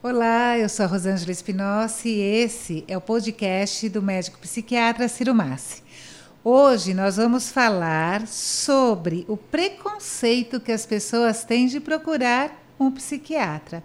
Olá, eu sou a Rosângela Espinossi e esse é o podcast do médico psiquiatra Ciro Massi. Hoje nós vamos falar sobre o preconceito que as pessoas têm de procurar um psiquiatra.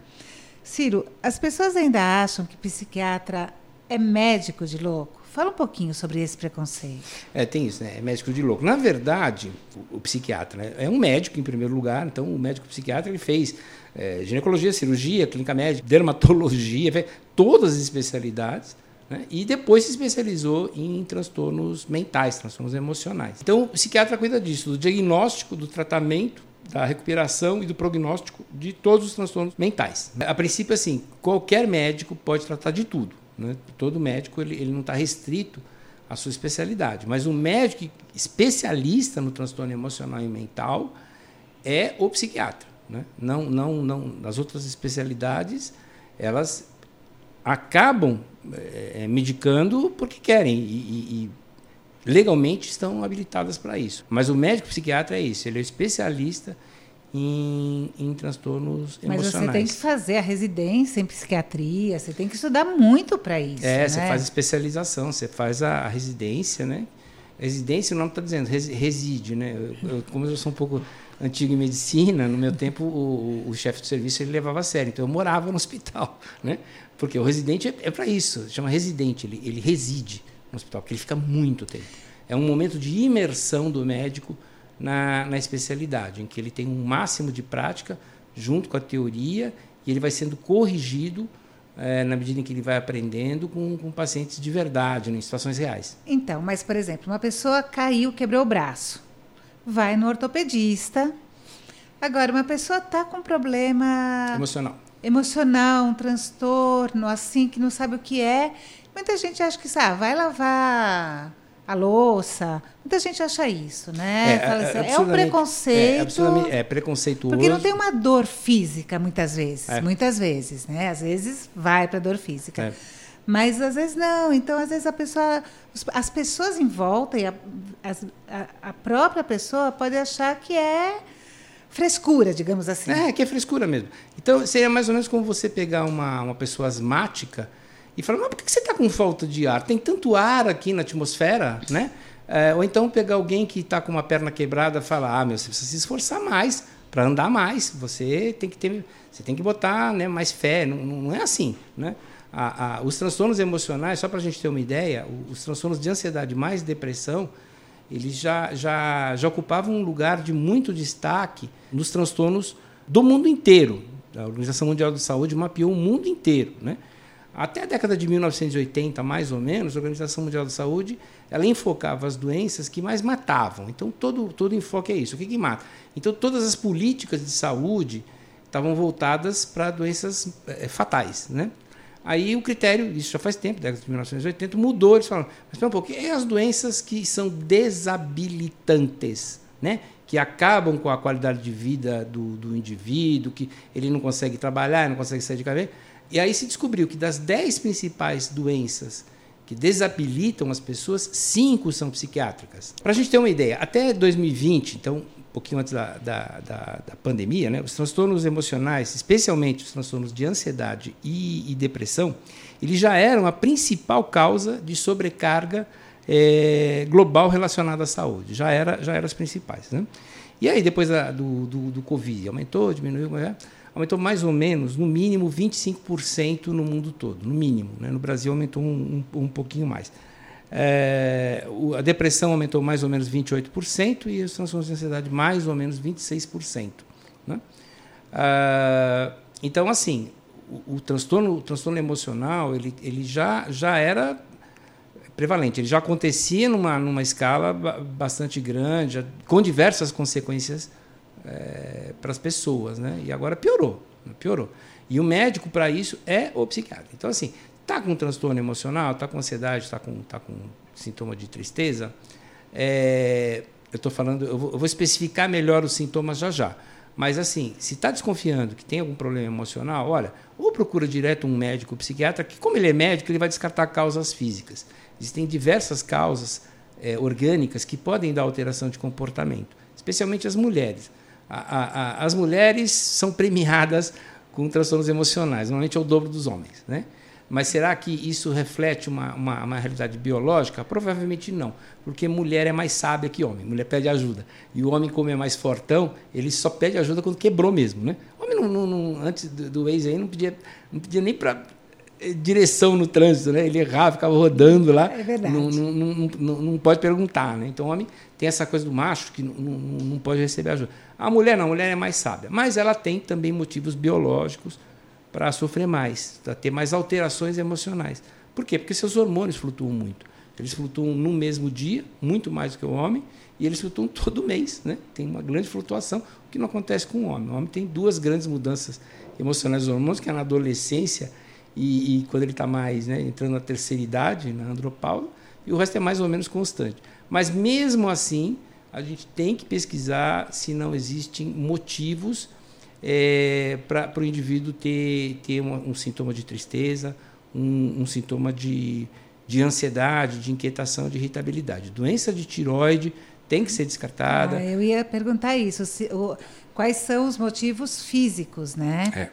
Ciro, as pessoas ainda acham que psiquiatra é médico de louco? Fala um pouquinho sobre esse preconceito. É, tem isso, né? É médico de louco. Na verdade, o, o psiquiatra né? é um médico em primeiro lugar, então o médico psiquiatra ele fez é, ginecologia, cirurgia, clínica médica, dermatologia, todas as especialidades. Né? E depois se especializou em transtornos mentais, transtornos emocionais. Então, o psiquiatra cuida disso, do diagnóstico, do tratamento, da recuperação e do prognóstico de todos os transtornos mentais. A princípio, assim, qualquer médico pode tratar de tudo. Né? Todo médico ele, ele não está restrito à sua especialidade, mas o médico especialista no transtorno emocional e mental é o psiquiatra. Né? Não, não, não. As outras especialidades elas acabam é, medicando porque querem e, e, legalmente estão habilitadas para isso. Mas o médico psiquiatra é isso. Ele é especialista em, em transtornos Mas emocionais. Mas você tem que fazer a residência em psiquiatria, você tem que estudar muito para isso. É, né? você faz especialização, você faz a, a residência, né? Residência, o nome está dizendo, reside, né? Eu, eu, como eu sou um pouco antigo em medicina, no meu tempo o, o, chefe de serviço ele levava a sério, então eu morava no hospital, né? Porque o residente é, é para isso, chama residente, ele, ele reside no hospital, porque ele fica muito tempo. É um momento de imersão do médico na, na especialidade, em que ele tem um máximo de prática junto com a teoria e ele vai sendo corrigido é, na medida em que ele vai aprendendo com, com pacientes de verdade, em situações reais. Então, mas, por exemplo, uma pessoa caiu, quebrou o braço, vai no ortopedista. Agora, uma pessoa está com problema emocional. emocional, um transtorno, assim, que não sabe o que é. Muita gente acha que, ah, vai lavar a louça. Muita gente acha isso, né? É, assim, é, é um preconceito. É, é preconceituoso. Porque não tem uma dor física, muitas vezes. É. Muitas vezes, né? Às vezes vai para dor física. É. Mas às vezes não. Então, às vezes a pessoa. As pessoas em volta e a, a, a própria pessoa pode achar que é frescura, digamos assim. É, que é frescura mesmo. Então, seria mais ou menos como você pegar uma, uma pessoa asmática e fala, mas por que você está com falta de ar? Tem tanto ar aqui na atmosfera, né? É, ou então pegar alguém que está com uma perna quebrada e falar, ah, meu, você precisa se esforçar mais para andar mais. Você tem que ter, você tem que botar né, mais fé. Não, não é assim, né? A, a, os transtornos emocionais, só para a gente ter uma ideia, os transtornos de ansiedade mais depressão, eles já, já, já ocupavam um lugar de muito destaque nos transtornos do mundo inteiro. A Organização Mundial de Saúde mapeou o mundo inteiro, né? Até a década de 1980, mais ou menos, a Organização Mundial da Saúde ela enfocava as doenças que mais matavam. Então, todo, todo enfoque é isso. O que, que mata? Então, todas as políticas de saúde estavam voltadas para doenças é, fatais. Né? Aí o critério, isso já faz tempo, década de 1980, mudou. Eles falaram, mas espera um pouco, e as doenças que são desabilitantes? Né? que acabam com a qualidade de vida do, do indivíduo, que ele não consegue trabalhar, não consegue sair de casa. E aí se descobriu que das 10 principais doenças que desabilitam as pessoas, cinco são psiquiátricas. Para a gente ter uma ideia, até 2020, então pouquinho antes da, da, da, da pandemia, né, os transtornos emocionais, especialmente os transtornos de ansiedade e, e depressão, eles já eram a principal causa de sobrecarga é, global relacionada à saúde. Já era, já eram as principais. Né? E aí, depois da, do, do, do Covid, aumentou, diminuiu, é? aumentou mais ou menos, no mínimo, 25% no mundo todo, no mínimo. Né? No Brasil aumentou um, um, um pouquinho mais. É, a depressão aumentou mais ou menos 28% e os transtornos de ansiedade mais ou menos 26%. Né? Ah, então, assim, o, o, transtorno, o transtorno emocional ele, ele já, já era prevalente, ele já acontecia numa, numa escala bastante grande, com diversas consequências é, para as pessoas, né? E agora piorou, piorou. E o médico para isso é o psiquiatra. Então assim, tá com transtorno emocional, tá com ansiedade, tá com tá com sintoma de tristeza, é, eu estou falando, eu vou, eu vou, especificar melhor os sintomas já já. Mas assim, se está desconfiando que tem algum problema emocional, olha, ou procura direto um médico psiquiatra, que como ele é médico, ele vai descartar causas físicas. Existem diversas causas é, orgânicas que podem dar alteração de comportamento, especialmente as mulheres a, a, as mulheres são premiadas com transtornos emocionais. Normalmente é o dobro dos homens, né? Mas será que isso reflete uma, uma, uma, realidade biológica? Provavelmente não, porque mulher é mais sábia que homem. Mulher pede ajuda. E o homem, como é mais fortão, ele só pede ajuda quando quebrou mesmo. Né? O homem, não, não, não, antes do, do ex aí, não pedia, não pedia nem para eh, direção no trânsito, né? Ele errava, ficava rodando lá. É verdade. Não, não, não, não, não pode perguntar, né? Então o homem tem essa coisa do macho que não, não, não pode receber ajuda. A mulher não, a mulher é mais sábia. Mas ela tem também motivos biológicos para sofrer mais, para ter mais alterações emocionais. Por quê? Porque seus hormônios flutuam muito. Eles flutuam no mesmo dia, muito mais do que o homem, e eles flutuam todo mês. Né? Tem uma grande flutuação, o que não acontece com o homem. O homem tem duas grandes mudanças emocionais dos hormônios, que é na adolescência e, e quando ele está mais né, entrando na terceira idade, na andropausa, e o resto é mais ou menos constante. Mas mesmo assim, a gente tem que pesquisar se não existem motivos é, para o indivíduo ter, ter um, um, sintoma de tristeza, um, um sintoma de, de ansiedade, de inquietação, de irritabilidade. Doença de tiroide tem que ser descartada. Ah, eu ia perguntar isso. Se, o, quais são os motivos físicos, né? É.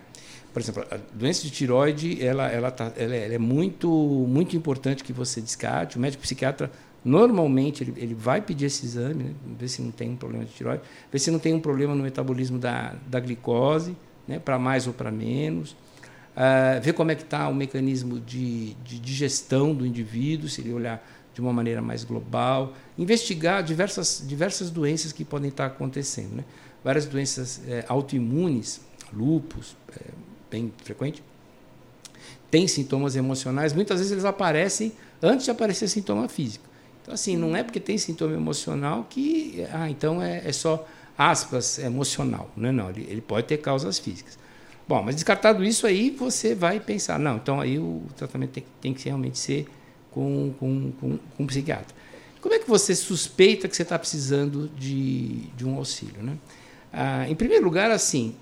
Por exemplo, a doença de tiroide, ela, ela, tá, ela, é, ela é muito, muito importante que você descarte. O médico psiquiatra Normalmente ele, ele vai pedir esse exame, né, ver se não tem um problema de tiroide, ver se não tem um problema no metabolismo da, da glicose, né, para mais ou para menos, uh, ver como é que está o mecanismo de, de digestão do indivíduo, se ele olhar de uma maneira mais global, investigar diversas, diversas doenças que podem estar acontecendo. Né? Várias doenças é, autoimunes, lupus, é, bem frequente, têm sintomas emocionais, muitas vezes eles aparecem antes de aparecer sintoma físico. Então, assim, não é porque tem sintoma emocional que, ah, então é, é só, aspas, emocional. Não, é não ele, ele pode ter causas físicas. Bom, mas descartado isso aí, você vai pensar, não, então aí o tratamento tem, tem que realmente ser com, com, com, com um psiquiatra. Como é que você suspeita que você está precisando de, de um auxílio? Né? Ah, em primeiro lugar, assim,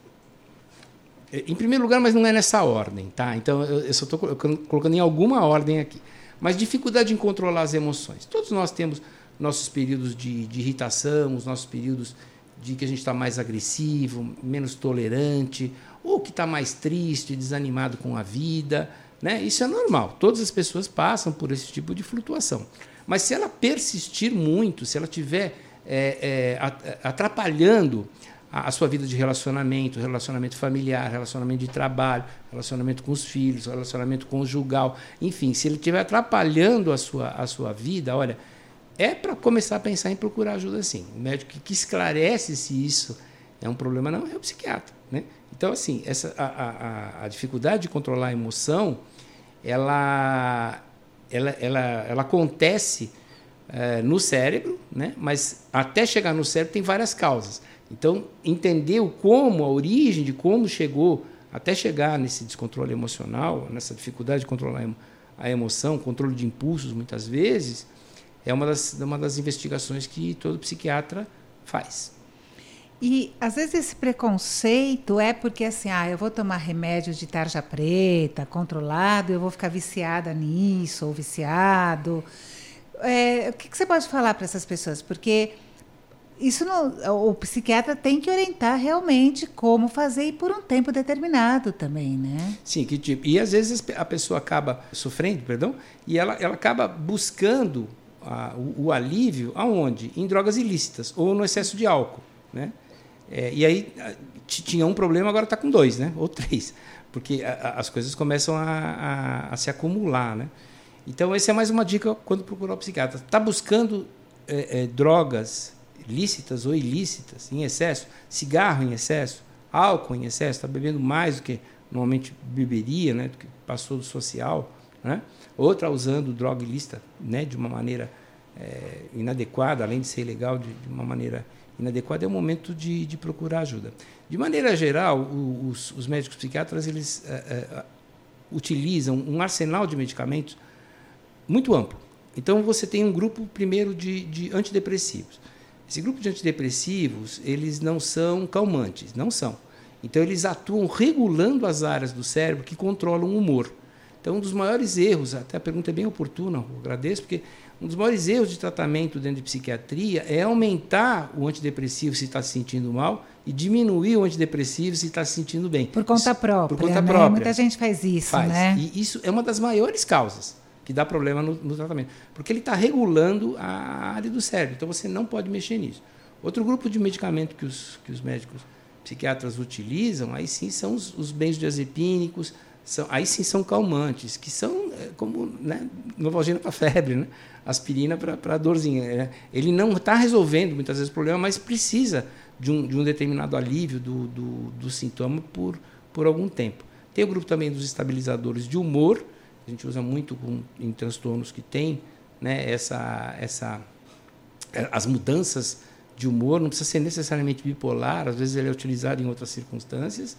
em primeiro lugar, mas não é nessa ordem, tá? Então eu, eu só estou colocando em alguma ordem aqui. Mas dificuldade em controlar as emoções. Todos nós temos nossos períodos de, de irritação, os nossos períodos de que a gente está mais agressivo, menos tolerante, ou que está mais triste, desanimado com a vida. Né? Isso é normal. Todas as pessoas passam por esse tipo de flutuação. Mas se ela persistir muito, se ela estiver é, é, atrapalhando a, sua vida de relacionamento, relacionamento familiar, relacionamento de trabalho, relacionamento com os filhos, relacionamento conjugal, enfim, se ele estiver atrapalhando a sua, a sua vida, olha, é para começar a pensar em procurar ajuda sim. O médico que, que esclarece se isso é um problema não é o psiquiatra, né? Então assim, essa a, a, a dificuldade de controlar a emoção, ela ela, ela, ela acontece é, no cérebro, né? mas até chegar no cérebro tem várias causas. Então, entender o como, a origem de como chegou até chegar nesse descontrole emocional, nessa dificuldade de controlar a emoção, controle de impulsos, muitas vezes, é uma das, uma das investigações que todo psiquiatra faz. E às vezes esse preconceito é porque assim, ah, eu vou tomar remédio de tarja preta, controlado, eu vou ficar viciada nisso ou viciado. É, o que, que você pode falar para essas pessoas? Porque isso não, o psiquiatra tem que orientar realmente como fazer e por um tempo determinado também, né? Sim, que tipo. E às vezes a pessoa acaba sofrendo, perdão, e ela, ela acaba buscando a, o, o, alívio aonde? Em drogas ilícitas ou no excesso de álcool, né? É, e aí tinha um problema, agora está com dois, né? Ou três, porque a, a, as coisas começam a, se acumular, né? Então essa é mais uma dica quando procurar o psiquiatra. Está buscando é, é, drogas lícitas ou ilícitas, em excesso, cigarro em excesso, álcool em excesso, está bebendo mais do que normalmente beberia, né, do que passou do social, né? outra usando droga ilícita né, de uma maneira é, inadequada, além de ser ilegal, de, de, uma maneira inadequada, é o momento de, de procurar ajuda. De maneira geral, o, os, os, médicos psiquiatras eles é, é, utilizam um arsenal de medicamentos muito amplo. Então, você tem um grupo, primeiro, de, de antidepressivos. Esse grupo de antidepressivos, eles não são calmantes, não são. Então, eles atuam regulando as áreas do cérebro que controlam o humor. Então, um dos maiores erros, até a pergunta é bem oportuna, eu agradeço, porque Um dos maiores erros de tratamento dentro de psiquiatria é aumentar o antidepressivo se está se sentindo mal e diminuir o antidepressivo se está se sentindo bem. Por conta isso, própria. Por conta né? própria. Muita gente faz isso, faz. né? E isso é uma das maiores causas que dá problema no, no tratamento. Porque ele está regulando a área do cérebro. Então você não pode mexer nisso. Outro grupo de medicamento que os, que os médicos psiquiatras utilizam, aí sim são os, os benzodiazepínicos, são, aí sim são calmantes, que são é, como né, novalgina para febre, né? aspirina para dorzinha. Né? Ele não está resolvendo muitas vezes o problema, mas precisa de um, de um determinado alívio do, do, do, sintoma por, por algum tempo. Tem o grupo também dos estabilizadores de humor, a gente usa muito com, em transtornos que tem né, essa, essa, é, as mudanças de humor, não precisa ser necessariamente bipolar, às vezes ele é utilizado em outras circunstâncias.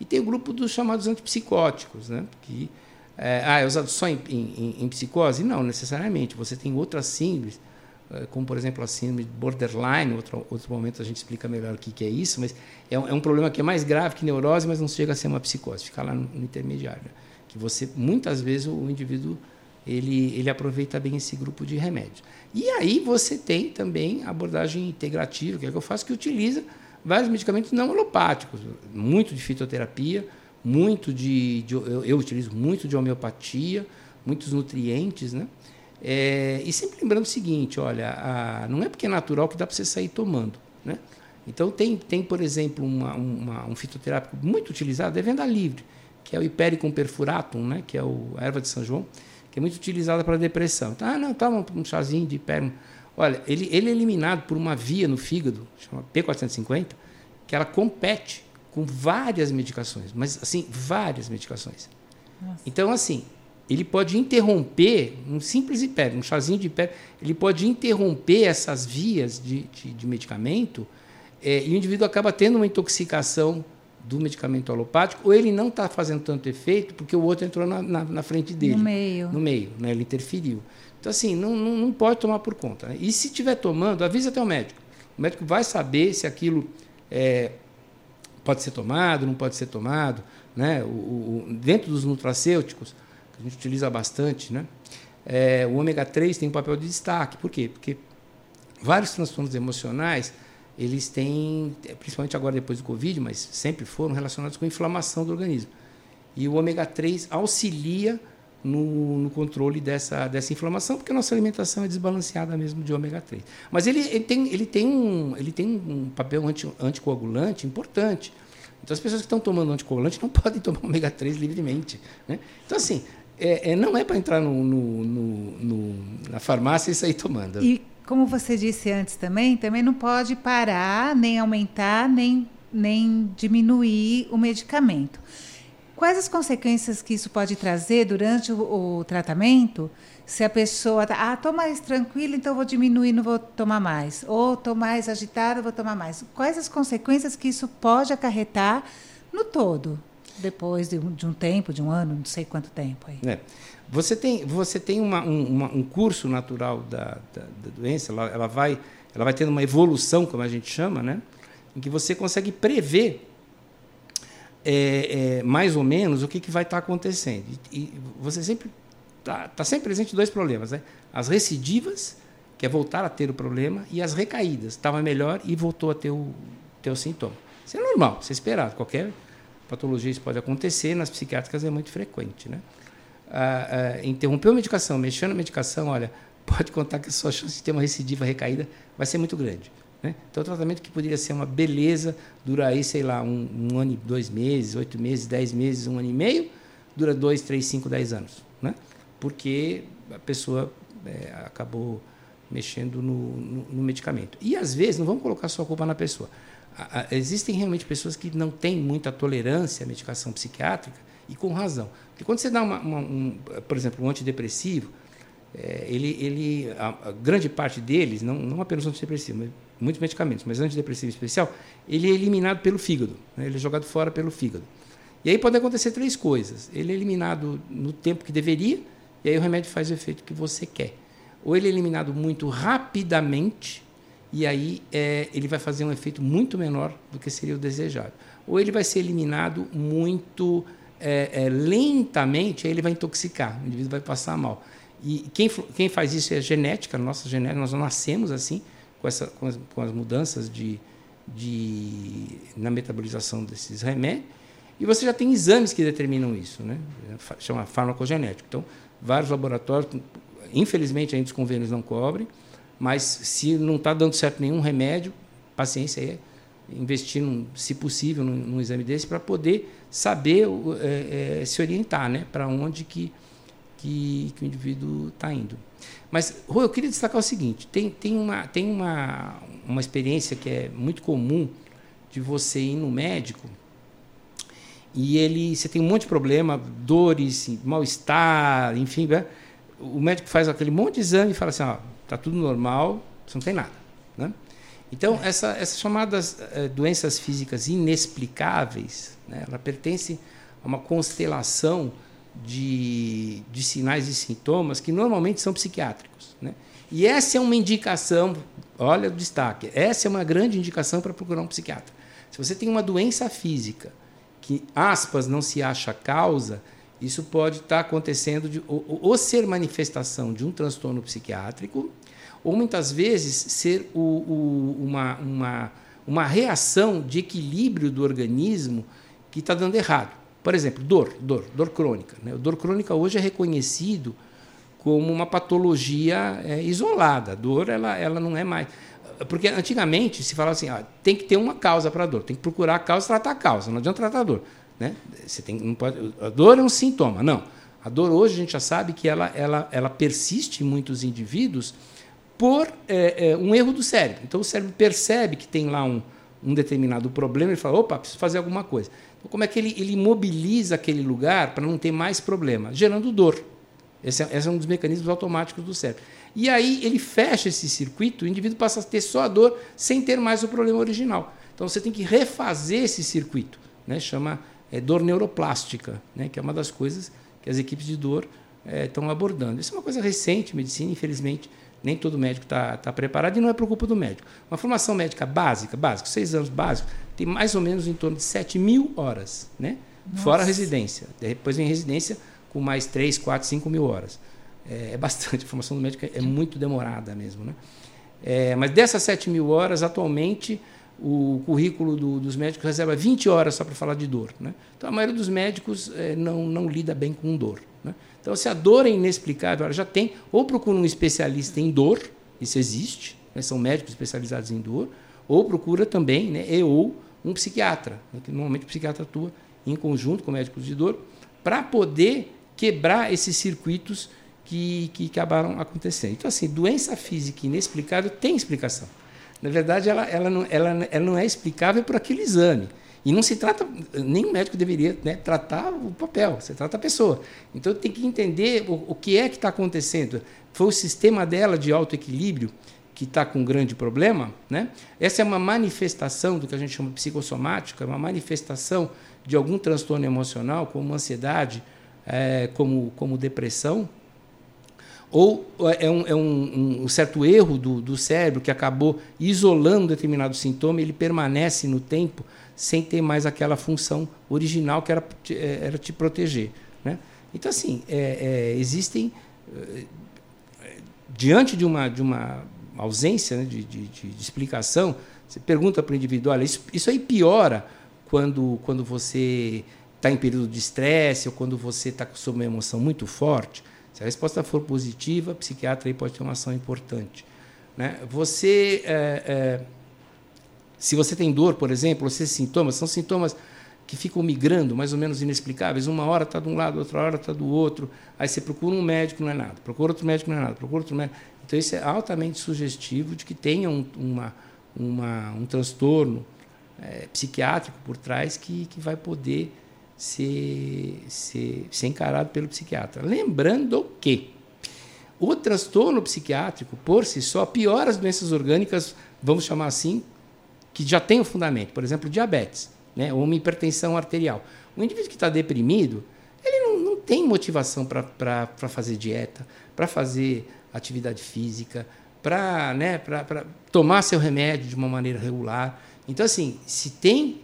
E tem o grupo dos chamados antipsicóticos, né, que é, ah, é usado só em, em, em, psicose? Não, necessariamente. Você tem outras síndromes, é, como por exemplo a síndrome borderline, outro, outro momento a gente explica melhor o que, que é isso, mas é um, é um, problema que é mais grave que neurose, mas não chega a ser uma psicose, fica lá no, no intermediário. Que você, muitas vezes, o indivíduo ele, ele aproveita bem esse grupo de remédios. E aí você tem também a abordagem integrativa, que é o que eu faço, que utiliza vários medicamentos não alopáticos, muito de fitoterapia, muito de, de eu, eu, utilizo muito de homeopatia, muitos nutrientes, né? É, e sempre lembrando o seguinte, olha, a, não é porque é natural que dá para você sair tomando, né? Então tem, tem por exemplo, uma, uma, um fitoterápico muito utilizado, é venda livre, que é o Hipericum perfuratum, né? Que é o, a erva de São João, que é muito utilizada para depressão. Então, ah, não, toma um chazinho de hiper. Olha, ele, ele é eliminado por uma via no fígado, chama P450, que ela compete com várias medicações, mas assim, várias medicações. Nossa. Então, assim, ele pode interromper, um simples hiper, um chazinho de hiper, ele pode interromper essas vias de, de, de medicamento é, e o indivíduo acaba tendo uma intoxicação do medicamento alopático, ou ele não está fazendo tanto efeito porque o outro entrou na, na, na, frente dele. No meio. No meio, né? ele interferiu. Então, assim, não, não, não pode tomar por conta. Né? E se estiver tomando, avisa até o médico. O médico vai saber se aquilo é, pode ser tomado, não pode ser tomado. Né? O, o, dentro dos nutracêuticos, que a gente utiliza bastante, né? É, o ômega 3 tem um papel de destaque. Por quê? Porque vários transtornos emocionais, eles têm, principalmente agora depois do Covid, mas sempre foram relacionados com inflamação do organismo. E o ômega 3 auxilia no, no, controle dessa, dessa inflamação, porque a nossa alimentação é desbalanceada mesmo de ômega 3. Mas ele, ele, tem, ele, tem, um, ele tem um papel anti, anticoagulante importante. Então, as pessoas que estão tomando anticoagulante não podem tomar ômega 3 livremente. Né? Então, assim, é, é não é para entrar no, no, na farmácia e sair tomando. E, como você disse antes também, também não pode parar, nem aumentar, nem, nem diminuir o medicamento. Quais as consequências que isso pode trazer durante o, o tratamento? Se a pessoa está, ah, estou mais tranquila, então vou diminuir, não vou tomar mais. Ou estou mais agitada, vou tomar mais. Quais as consequências que isso pode acarretar no todo? Depois de um, de um tempo, de um ano, não sei quanto tempo aí. É. Você tem, você tem uma, um, uma, um curso natural da, da, da doença, ela, ela, vai, ela vai tendo uma evolução, como a gente chama, né? em que você consegue prever é, é, mais ou menos o que, que vai estar tá acontecendo. E, e você sempre está tá sempre presente dois problemas, né? As recidivas, que é voltar a ter o problema, e as recaídas. Estava melhor e voltou a ter o, ter o sintoma. Isso é normal, isso é esperado. Qualquer patologia isso pode acontecer, nas psiquiátricas é muito frequente, né? Ah, ah, interrompeu a medicação, mexendo na medicação, olha, pode contar que a sua chance de ter uma recidiva recaída vai ser muito grande. Né? Então, o tratamento que poderia ser uma beleza, dura aí, sei lá, um, um, ano dois meses, oito meses, dez meses, um ano e meio, dura dois, três, cinco, dez anos. Né? Porque a pessoa é, acabou mexendo no, no, no, medicamento. E, às vezes, não vamos colocar só a culpa na pessoa. A, a, existem realmente pessoas que não têm muita tolerância à medicação psiquiátrica, e com razão. Porque quando você dá, uma, uma, um, por exemplo, um antidepressivo, é, ele, ele, a, a, grande parte deles, não, não apenas antidepressivo, mas muitos medicamentos, mas antidepressivo especial, ele é eliminado pelo fígado, né? ele é jogado fora pelo fígado. E aí pode acontecer três coisas. Ele é eliminado no tempo que deveria, e aí o remédio faz o efeito que você quer. Ou ele é eliminado muito rapidamente, e aí é, ele vai fazer um efeito muito menor do que seria o desejado. Ou ele vai ser eliminado muito é, é, lentamente, ele vai intoxicar, o indivíduo vai passar mal. E quem, quem faz isso é a genética, nossa genética, nós nascemos assim, com, essa, com, as, com as mudanças de, de, na metabolização desses remédios. E você já tem exames que determinam isso, né? chama farmacogenético. Então, vários laboratórios, infelizmente ainda os convênios não cobrem, mas se não está dando certo nenhum remédio, paciência aí, investir, num, se possível, num, num, exame desse para poder saber é, é, se orientar né? para onde que, que, que o indivíduo está indo. Mas, Rô, eu queria destacar o seguinte: tem, tem, uma, tem uma, uma experiência que é muito comum de você ir no médico e ele você tem um monte de problema, dores, mal-estar, enfim. Né? O médico faz aquele monte de exame e fala assim: ó, tá tudo normal, você não tem nada. Né? Então, essa, essas chamadas eh, doenças físicas inexplicáveis, né, ela pertence a uma constelação de, de sinais e sintomas que normalmente são psiquiátricos. Né? E essa é uma indicação, olha o destaque, essa é uma grande indicação para procurar um psiquiatra. Se você tem uma doença física que, aspas, não se acha causa, isso pode estar acontecendo de, ou, ou ser manifestação de um transtorno psiquiátrico, ou muitas vezes ser o, o, uma, uma, uma reação de equilíbrio do organismo que está dando errado. Por exemplo, dor, dor, dor crônica. Né? dor crônica hoje é reconhecido como uma patologia é, isolada. A dor, ela, ela não é mais. Porque antigamente se falava assim, ah, tem que ter uma causa para a dor, tem que procurar a causa, tratar a causa, não adianta tratar a dor. Né? Você tem, não pode, a dor é um sintoma, não. A dor hoje a gente já sabe que ela, ela, ela persiste em muitos indivíduos por é, é, um erro do cérebro. Então o cérebro percebe que tem lá um, um determinado problema e fala, opa, preciso fazer alguma coisa. Então, como é que ele, ele mobiliza aquele lugar para não ter mais problema? Gerando dor. Esse é, esse é, um dos mecanismos automáticos do cérebro. E aí ele fecha esse circuito, o indivíduo passa a ter só a dor sem ter mais o problema original. Então você tem que refazer esse circuito, né? chama é, dor neuroplástica, né? que é uma das coisas que as equipes de dor é, estão abordando. Isso é uma coisa recente, medicina, infelizmente, nem todo médico está tá preparado e não é por culpa do médico. Uma formação médica básica, básica, seis anos básico, tem mais ou menos em torno de 7 mil horas, né? fora a residência. Depois vem residência com mais 3, 4, 5 mil horas. É, é bastante, a formação do médico é muito demorada mesmo. Né? É, mas dessas 7 mil horas, atualmente, o currículo do, dos médicos reserva 20 horas só para falar de dor. Né? Então, a maioria dos médicos é, não, não lida bem com dor. Então, se a dor é inexplicável, ela já tem, ou procura um especialista em dor, isso existe, né? são médicos especializados em dor, ou procura também, né, e ou um psiquiatra, né, que normalmente o psiquiatra atua em conjunto com médicos de dor, para poder quebrar esses circuitos que, que acabaram acontecendo. Então, assim, doença física inexplicável tem explicação. Na verdade, ela, ela, não, ela, ela não é explicável por aquele exame. E não se trata, nenhum médico deveria né, tratar o papel, você trata a pessoa. Então tem que entender o, o que é que está acontecendo. Foi o sistema dela de autoequilíbrio que está com um grande problema, né? essa é uma manifestação do que a gente chama de psicossomática, uma manifestação de algum transtorno emocional, como ansiedade, é, como, como depressão, ou é um, é um, um certo erro do, do, cérebro que acabou isolando determinado sintoma, ele permanece no tempo sem ter mais aquela função original que era, é, era te proteger. Né? Então, assim, é, é, existem, é, diante de uma, de uma ausência né, de, de, de, explicação, você pergunta para o indivíduo, olha, isso, isso aí piora quando, quando você está em período de estresse ou quando você está sob uma emoção muito forte. Se a resposta for positiva, o psiquiatra aí pode ter uma ação importante. Né? Você, é, se você tem dor, por exemplo, você sintomas, são sintomas que ficam migrando, mais ou menos inexplicáveis. Uma hora está de um lado, outra hora está do outro. Aí você procura um médico, não é nada. Procura outro médico, não é nada. Procura outro médico. Então, isso é altamente sugestivo de que tenha um, uma, uma, um transtorno é, psiquiátrico por trás que, que vai poder ser, ser, ser encarado pelo psiquiatra. Lembrando que o transtorno psiquiátrico, por si só, piora as doenças orgânicas, vamos chamar assim, que já tem o um fundamento. Por exemplo, diabetes, né? ou uma hipertensão arterial. O indivíduo que está deprimido, ele não, não tem motivação para fazer dieta, para fazer atividade física, para né, tomar seu remédio de uma maneira regular. Então, assim, se tem,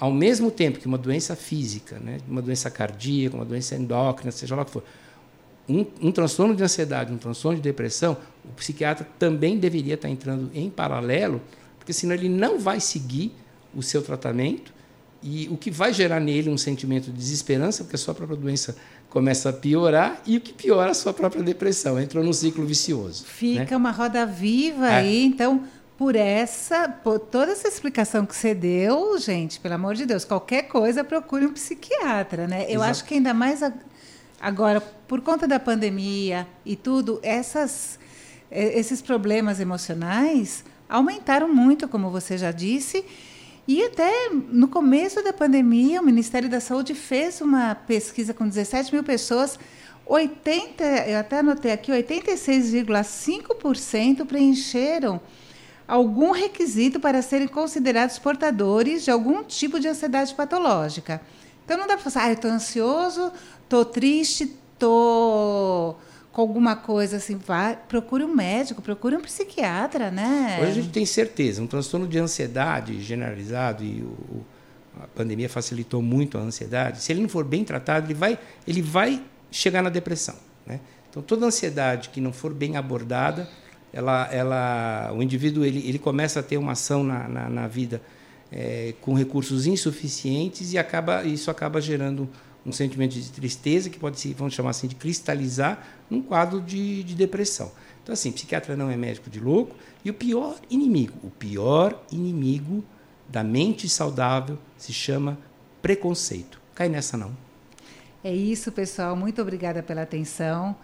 ao mesmo tempo que uma doença física, né, uma doença cardíaca, uma doença endócrina, seja lá o que for, um, um transtorno de ansiedade, um transtorno de depressão, o psiquiatra também deveria estar entrando em paralelo, porque senão ele não vai seguir o seu tratamento e o que vai gerar nele um sentimento de desesperança, porque a sua própria doença começa a piorar e o que piora a sua própria depressão. Entrou num ciclo vicioso. Fica né? uma roda viva é. aí, então por essa, por toda essa explicação que você deu, gente, pelo amor de Deus, qualquer coisa procure um psiquiatra, né? Eu acho que ainda mais agora, por conta da pandemia e tudo, essas, esses problemas emocionais aumentaram muito, como você já disse. E até no começo da pandemia, o Ministério da Saúde fez uma pesquisa com 17 mil pessoas. 80, eu até anotei aqui, 86,5% preencheram algum requisito para serem considerados portadores de algum tipo de ansiedade patológica. Então não dá para falar, ah, eu estou ansioso, estou triste, estou com alguma coisa assim, vá, procure um médico, procure um psiquiatra, né? Hoje a gente tem certeza, um transtorno de ansiedade generalizado e o, a pandemia facilitou muito a ansiedade. Se ele não for bem tratado, ele vai, ele vai chegar na depressão, né? Então toda ansiedade que não for bem abordada, ela, ela, o indivíduo ele, ele começa a ter uma ação na, na, na vida é, com recursos insuficientes e acaba, isso acaba gerando um sentimento de tristeza que pode se, vamos chamar assim, de cristalizar num quadro de, de depressão. Então, assim, psiquiatra não é médico de louco. E o pior inimigo, o pior inimigo da mente saudável se chama preconceito. Cai nessa não. É isso, pessoal. Muito obrigada pela atenção.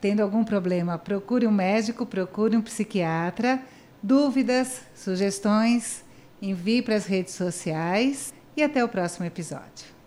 Tendo algum problema, procure um médico, procure um psiquiatra. Dúvidas, sugestões, envie para as redes sociais e até o próximo episódio.